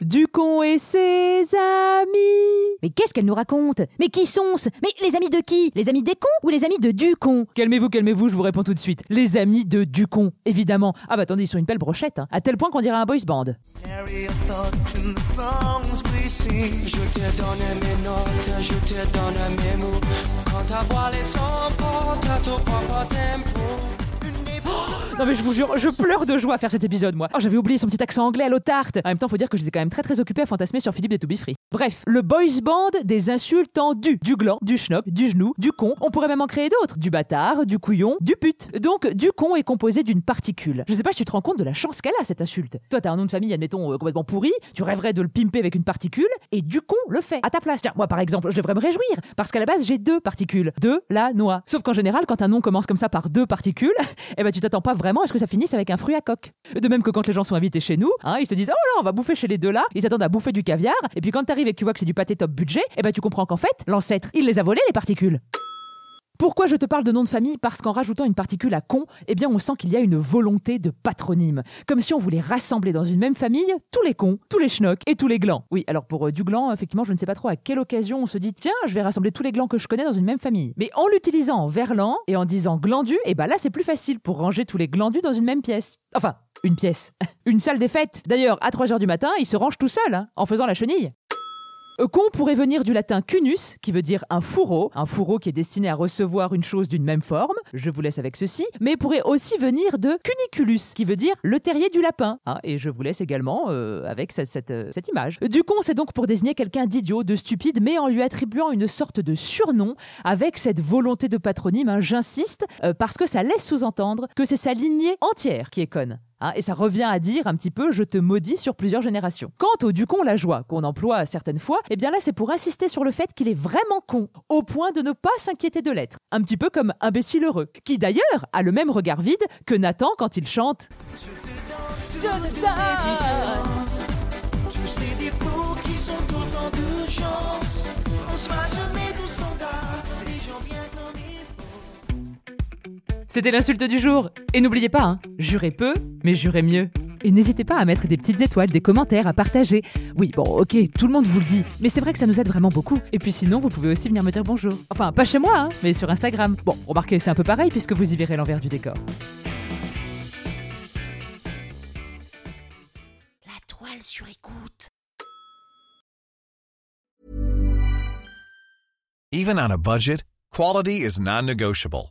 Du con et ses amis. Mais qu'est-ce qu'elle nous raconte? Mais qui sont-ce? Mais les amis de qui? Les amis des cons ou les amis de du con Calmez-vous, calmez-vous, je vous réponds tout de suite. Les amis de Ducon, évidemment. Ah bah attendez, ils sont une belle brochette, hein, à tel point qu'on dirait un boys band. Je te donne mes mots. Quand ta voix les s'emporte à ton propre tempo. Non mais je vous jure, je pleure de joie à faire cet épisode, moi. Oh, j'avais oublié son petit accent anglais à l'eau tarte. En même temps, faut dire que j'étais quand même très très occupé à fantasmer sur Philippe des To Free. Bref, le boys band des insultes en du. Du gland, du schnock, du genou, du con. On pourrait même en créer d'autres. Du bâtard, du couillon, du pute. Donc, du con est composé d'une particule. Je sais pas si tu te rends compte de la chance qu'elle a, cette insulte. Toi, t'as un nom de famille, admettons, euh, complètement pourri. Tu rêverais de le pimper avec une particule. Et du con le fait. À ta place. Tiens, moi, par exemple, je devrais me réjouir. Parce qu'à la base, j'ai deux particules. De la noix. Sauf qu'en général, quand un nom commence comme ça par deux particules, eh ben, tu t'attends pas vraiment à ce que ça finisse avec un fruit à coque. De même que quand les gens sont invités chez nous, hein, ils se disent, oh là, on va bouffer chez les deux là. Ils s'attendent à bouffer du caviar. Et puis quand t'arrives et que tu vois que c'est du pâté top budget, eh ben, tu comprends qu'en fait, l'ancêtre, il les a volés, les particules. Pourquoi je te parle de nom de famille Parce qu'en rajoutant une particule à con, eh bien on sent qu'il y a une volonté de patronyme. Comme si on voulait rassembler dans une même famille tous les cons, tous les schnocks et tous les glands. Oui, alors pour euh, du gland, effectivement, je ne sais pas trop à quelle occasion on se dit tiens, je vais rassembler tous les glands que je connais dans une même famille. Mais en l'utilisant en verlan et en disant glandu, eh ben là c'est plus facile pour ranger tous les glandus dans une même pièce. Enfin, une pièce. Une salle des fêtes. D'ailleurs, à 3h du matin, il se range tout seul, hein, en faisant la chenille. Euh, Con pourrait venir du latin cunus, qui veut dire un fourreau, un fourreau qui est destiné à recevoir une chose d'une même forme, je vous laisse avec ceci, mais pourrait aussi venir de cuniculus, qui veut dire le terrier du lapin, hein, et je vous laisse également euh, avec cette, cette, euh, cette image. Du con, c'est donc pour désigner quelqu'un d'idiot, de stupide, mais en lui attribuant une sorte de surnom, avec cette volonté de patronyme, hein, j'insiste, euh, parce que ça laisse sous-entendre que c'est sa lignée entière qui est conne. Hein, et ça revient à dire un petit peu je te maudis sur plusieurs générations. Quant au ducon la joie qu'on emploie certaines fois, eh bien là c'est pour insister sur le fait qu'il est vraiment con, au point de ne pas s'inquiéter de l'être. Un petit peu comme imbécile heureux, qui d'ailleurs a le même regard vide que Nathan quand il chante Tous C'était l'insulte du jour. Et n'oubliez pas, hein, jurez peu, mais jurez mieux. Et n'hésitez pas à mettre des petites étoiles, des commentaires, à partager. Oui, bon, ok, tout le monde vous le dit, mais c'est vrai que ça nous aide vraiment beaucoup. Et puis sinon, vous pouvez aussi venir me dire bonjour. Enfin, pas chez moi, hein, mais sur Instagram. Bon, remarquez, c'est un peu pareil puisque vous y verrez l'envers du décor. La toile sur écoute. Even on a budget, quality is non-negotiable.